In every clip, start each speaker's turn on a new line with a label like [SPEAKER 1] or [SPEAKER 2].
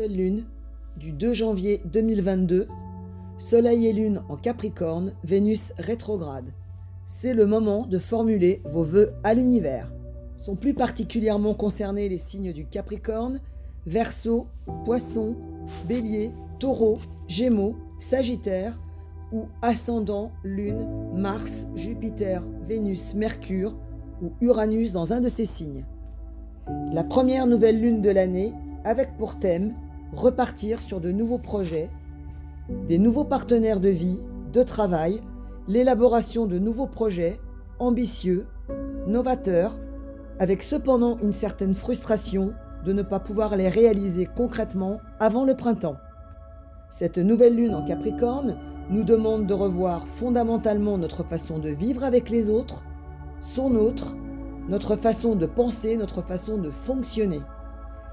[SPEAKER 1] Nouvelle lune du 2 janvier 2022. Soleil et lune en Capricorne, Vénus rétrograde. C'est le moment de formuler vos vœux à l'univers. Sont plus particulièrement concernés les signes du Capricorne, Verseau, Poisson, Bélier, Taureau, Gémeaux, Sagittaire ou ascendant Lune, Mars, Jupiter, Vénus, Mercure ou Uranus dans un de ces signes. La première nouvelle lune de l'année avec pour thème repartir sur de nouveaux projets, des nouveaux partenaires de vie, de travail, l'élaboration de nouveaux projets ambitieux, novateurs, avec cependant une certaine frustration de ne pas pouvoir les réaliser concrètement avant le printemps. Cette nouvelle lune en Capricorne nous demande de revoir fondamentalement notre façon de vivre avec les autres, son autre, notre façon de penser, notre façon de fonctionner.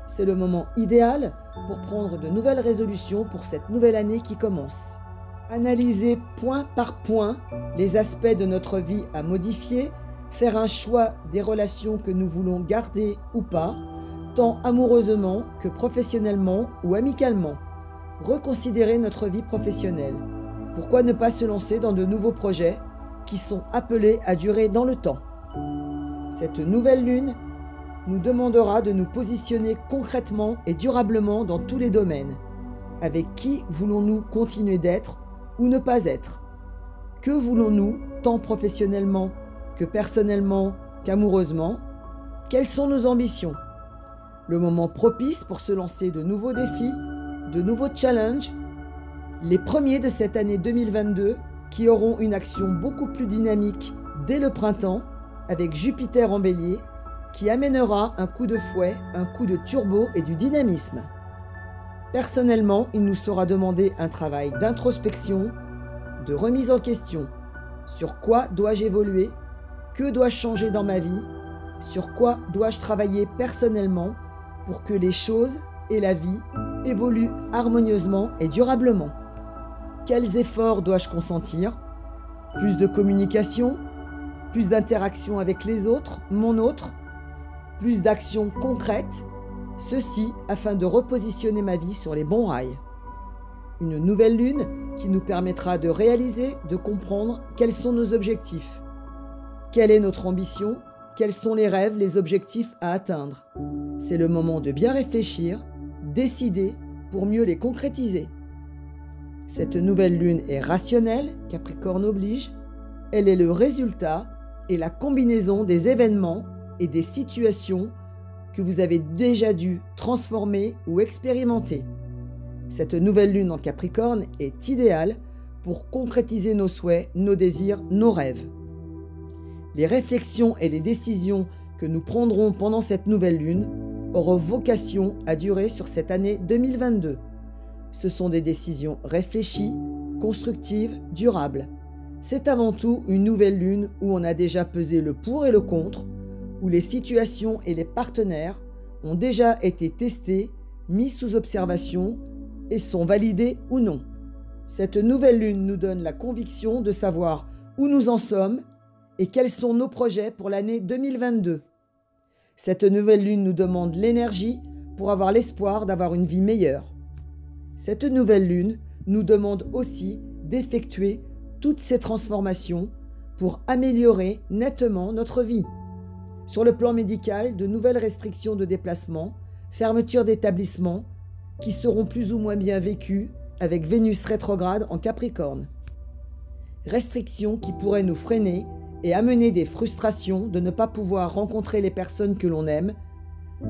[SPEAKER 1] C'est le moment idéal pour prendre de nouvelles résolutions pour cette nouvelle année qui commence. Analyser point par point les aspects de notre vie à modifier, faire un choix des relations que nous voulons garder ou pas, tant amoureusement que professionnellement ou amicalement. Reconsidérer notre vie professionnelle. Pourquoi ne pas se lancer dans de nouveaux projets qui sont appelés à durer dans le temps? Cette nouvelle lune nous demandera de nous positionner concrètement et durablement dans tous les domaines. Avec qui voulons-nous continuer d'être ou ne pas être? Que voulons-nous, tant professionnellement que personnellement qu'amoureusement? Quelles sont nos ambitions? Le moment propice pour se lancer de nouveaux défis, de nouveaux challenges, les premiers de cette année 2022 qui auront une action beaucoup plus dynamique dès le printemps avec Jupiter en bélier qui amènera un coup de fouet, un coup de turbo et du dynamisme. Personnellement, il nous sera demandé un travail d'introspection, de remise en question. Sur quoi dois-je évoluer? Que dois-je changer dans ma vie? Sur quoi dois-je travailler personnellement pour que les choses et la vie évoluent harmonieusement et durablement? Quels efforts dois-je consentir? Plus de communication Plus d'interaction avec les autres, mon autre plus d'actions concrètes, ceci afin de repositionner ma vie sur les bons rails. Une nouvelle lune qui nous permettra de réaliser, de comprendre quels sont nos objectifs. Quelle est notre ambition? Quels sont les rêves, les objectifs à atteindre? C'est le moment de bien réfléchir, décider pour mieux les concrétiser. Cette nouvelle lune est rationnelle, Capricorne oblige. Elle est le résultat et la combinaison des événements et des situations que vous avez déjà dû transformer ou expérimenter. Cette nouvelle lune en Capricorne est idéale pour concrétiser nos souhaits, nos désirs, nos rêves. Les réflexions et les décisions que nous prendrons pendant cette nouvelle lune auront vocation à durer sur cette année 2022. Ce sont des décisions réfléchies, constructives, durables. C'est avant tout une nouvelle lune où on a déjà pesé le pour et le contre, où les situations et les partenaires ont déjà été testés, mis sous observation et sont validés ou non. Cette nouvelle lune nous donne la conviction de savoir où nous en sommes et quels sont nos projets pour l'année 2022. Cette nouvelle lune nous demande l'énergie pour avoir l'espoir d'avoir une vie meilleure. Cette nouvelle lune nous demande aussi d'effectuer toutes ces transformations pour améliorer nettement notre vie. Sur le plan médical, de nouvelles restrictions de déplacement, fermeture d'établissements, qui seront plus ou moins bien vécues avec Vénus rétrograde en Capricorne. Restrictions qui pourraient nous freiner et amener des frustrations de ne pas pouvoir rencontrer les personnes que l'on aime,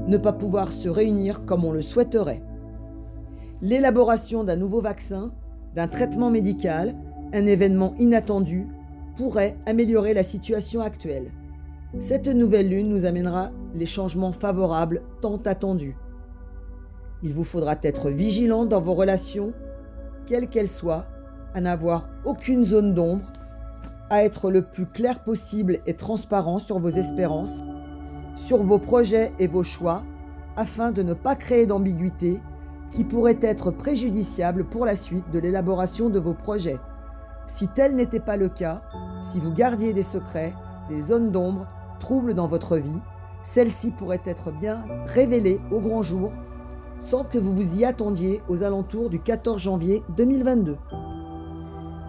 [SPEAKER 1] ne pas pouvoir se réunir comme on le souhaiterait. L'élaboration d'un nouveau vaccin, d'un traitement médical, un événement inattendu, pourrait améliorer la situation actuelle. Cette nouvelle lune nous amènera les changements favorables tant attendus. Il vous faudra être vigilant dans vos relations, quelles qu'elles soient, à n'avoir aucune zone d'ombre, à être le plus clair possible et transparent sur vos espérances, sur vos projets et vos choix, afin de ne pas créer d'ambiguïté qui pourrait être préjudiciable pour la suite de l'élaboration de vos projets. Si tel n'était pas le cas, si vous gardiez des secrets, des zones d'ombre, troubles dans votre vie, celle-ci pourrait être bien révélée au grand jour sans que vous vous y attendiez aux alentours du 14 janvier 2022.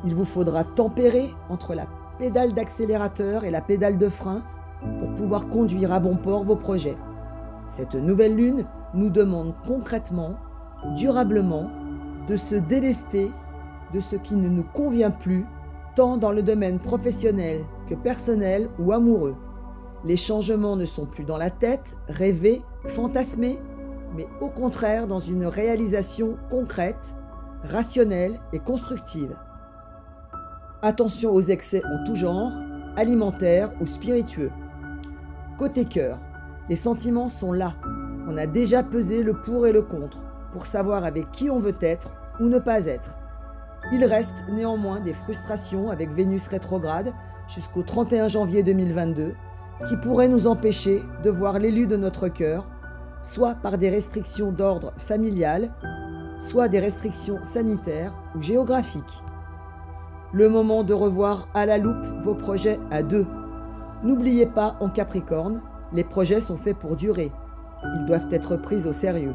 [SPEAKER 1] Il vous faudra tempérer entre la pédale d'accélérateur et la pédale de frein pour pouvoir conduire à bon port vos projets. Cette nouvelle lune nous demande concrètement, durablement, de se délester de ce qui ne nous convient plus, tant dans le domaine professionnel que personnel ou amoureux. Les changements ne sont plus dans la tête, rêvés, fantasmés, mais au contraire dans une réalisation concrète, rationnelle et constructive. Attention aux excès en tout genre, alimentaires ou spiritueux. Côté cœur, les sentiments sont là. On a déjà pesé le pour et le contre pour savoir avec qui on veut être ou ne pas être. Il reste néanmoins des frustrations avec Vénus rétrograde jusqu'au 31 janvier 2022 qui pourraient nous empêcher de voir l'élu de notre cœur, soit par des restrictions d'ordre familial, soit des restrictions sanitaires ou géographiques. Le moment de revoir à la loupe vos projets à deux. N'oubliez pas en Capricorne, les projets sont faits pour durer. Ils doivent être pris au sérieux.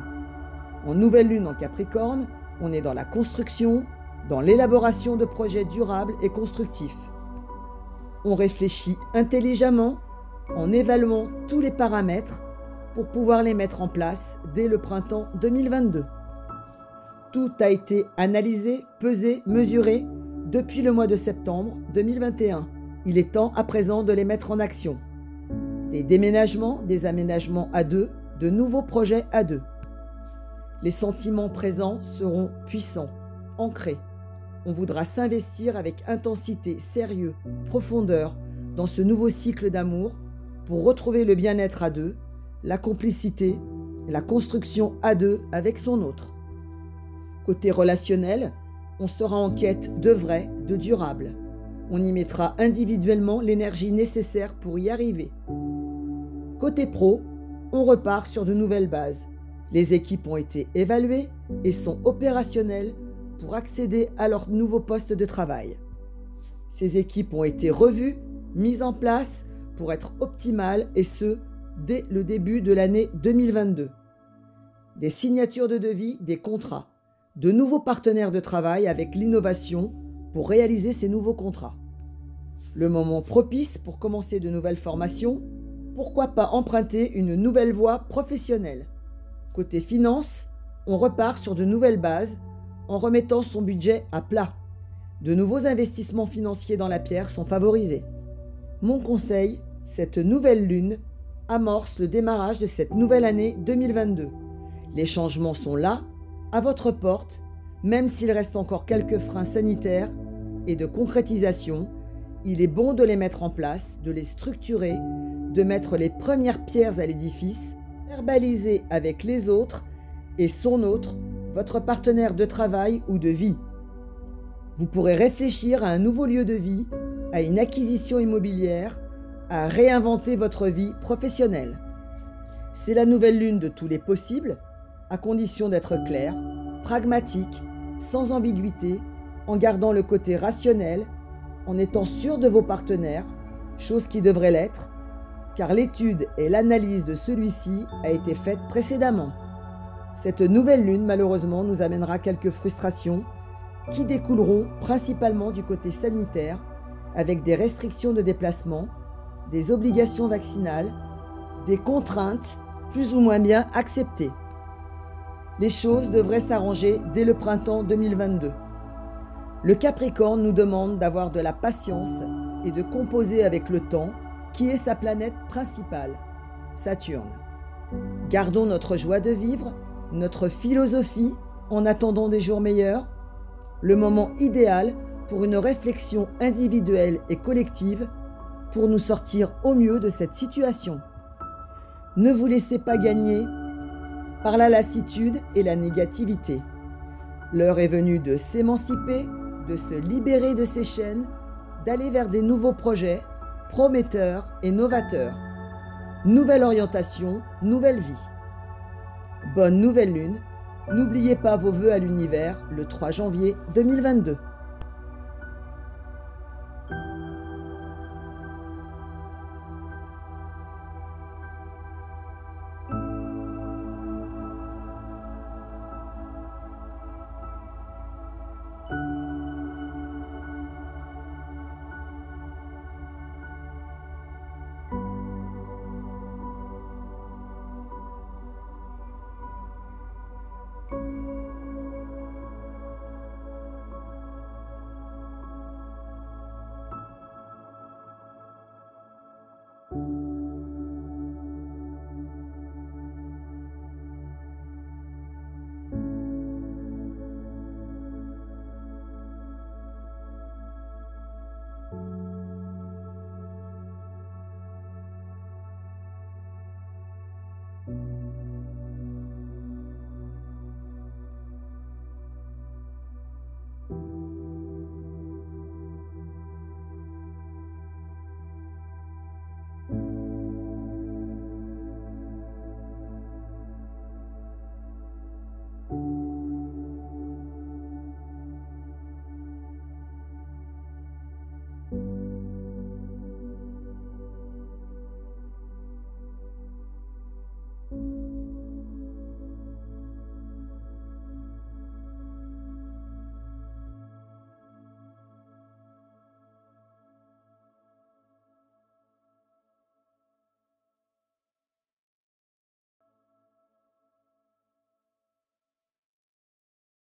[SPEAKER 1] En nouvelle lune en Capricorne, on est dans la construction, dans l'élaboration de projets durables et constructifs. On réfléchit intelligemment en évaluant tous les paramètres pour pouvoir les mettre en place dès le printemps 2022. Tout a été analysé, pesé, mesuré depuis le mois de septembre 2021. Il est temps à présent de les mettre en action. Des déménagements, des aménagements à deux, de nouveaux projets à deux. Les sentiments présents seront puissants, ancrés. On voudra s'investir avec intensité, sérieux, profondeur dans ce nouveau cycle d'amour pour retrouver le bien-être à deux, la complicité, la construction à deux avec son autre. Côté relationnel, on sera en quête de vrai, de durable. On y mettra individuellement l'énergie nécessaire pour y arriver. Côté pro, on repart sur de nouvelles bases. Les équipes ont été évaluées et sont opérationnelles pour accéder à leur nouveau poste de travail. Ces équipes ont été revues, mises en place pour être optimales et ce, dès le début de l'année 2022. Des signatures de devis, des contrats, de nouveaux partenaires de travail avec l'innovation pour réaliser ces nouveaux contrats. Le moment propice pour commencer de nouvelles formations, pourquoi pas emprunter une nouvelle voie professionnelle Côté finance, on repart sur de nouvelles bases en remettant son budget à plat. De nouveaux investissements financiers dans la pierre sont favorisés. Mon conseil, cette nouvelle lune amorce le démarrage de cette nouvelle année 2022. Les changements sont là, à votre porte, même s'il reste encore quelques freins sanitaires et de concrétisation, il est bon de les mettre en place, de les structurer, de mettre les premières pierres à l'édifice, verbaliser avec les autres et son autre votre partenaire de travail ou de vie. Vous pourrez réfléchir à un nouveau lieu de vie, à une acquisition immobilière, à réinventer votre vie professionnelle. C'est la nouvelle lune de tous les possibles, à condition d'être clair, pragmatique, sans ambiguïté, en gardant le côté rationnel, en étant sûr de vos partenaires, chose qui devrait l'être, car l'étude et l'analyse de celui-ci a été faite précédemment. Cette nouvelle lune, malheureusement, nous amènera quelques frustrations qui découleront principalement du côté sanitaire, avec des restrictions de déplacement, des obligations vaccinales, des contraintes plus ou moins bien acceptées. Les choses devraient s'arranger dès le printemps 2022. Le Capricorne nous demande d'avoir de la patience et de composer avec le temps, qui est sa planète principale, Saturne. Gardons notre joie de vivre notre philosophie en attendant des jours meilleurs, le moment idéal pour une réflexion individuelle et collective pour nous sortir au mieux de cette situation. Ne vous laissez pas gagner par la lassitude et la négativité. L'heure est venue de s'émanciper, de se libérer de ces chaînes, d'aller vers des nouveaux projets prometteurs et novateurs. Nouvelle orientation, nouvelle vie. Bonne nouvelle lune. N'oubliez pas vos vœux à l'univers le 3 janvier 2022.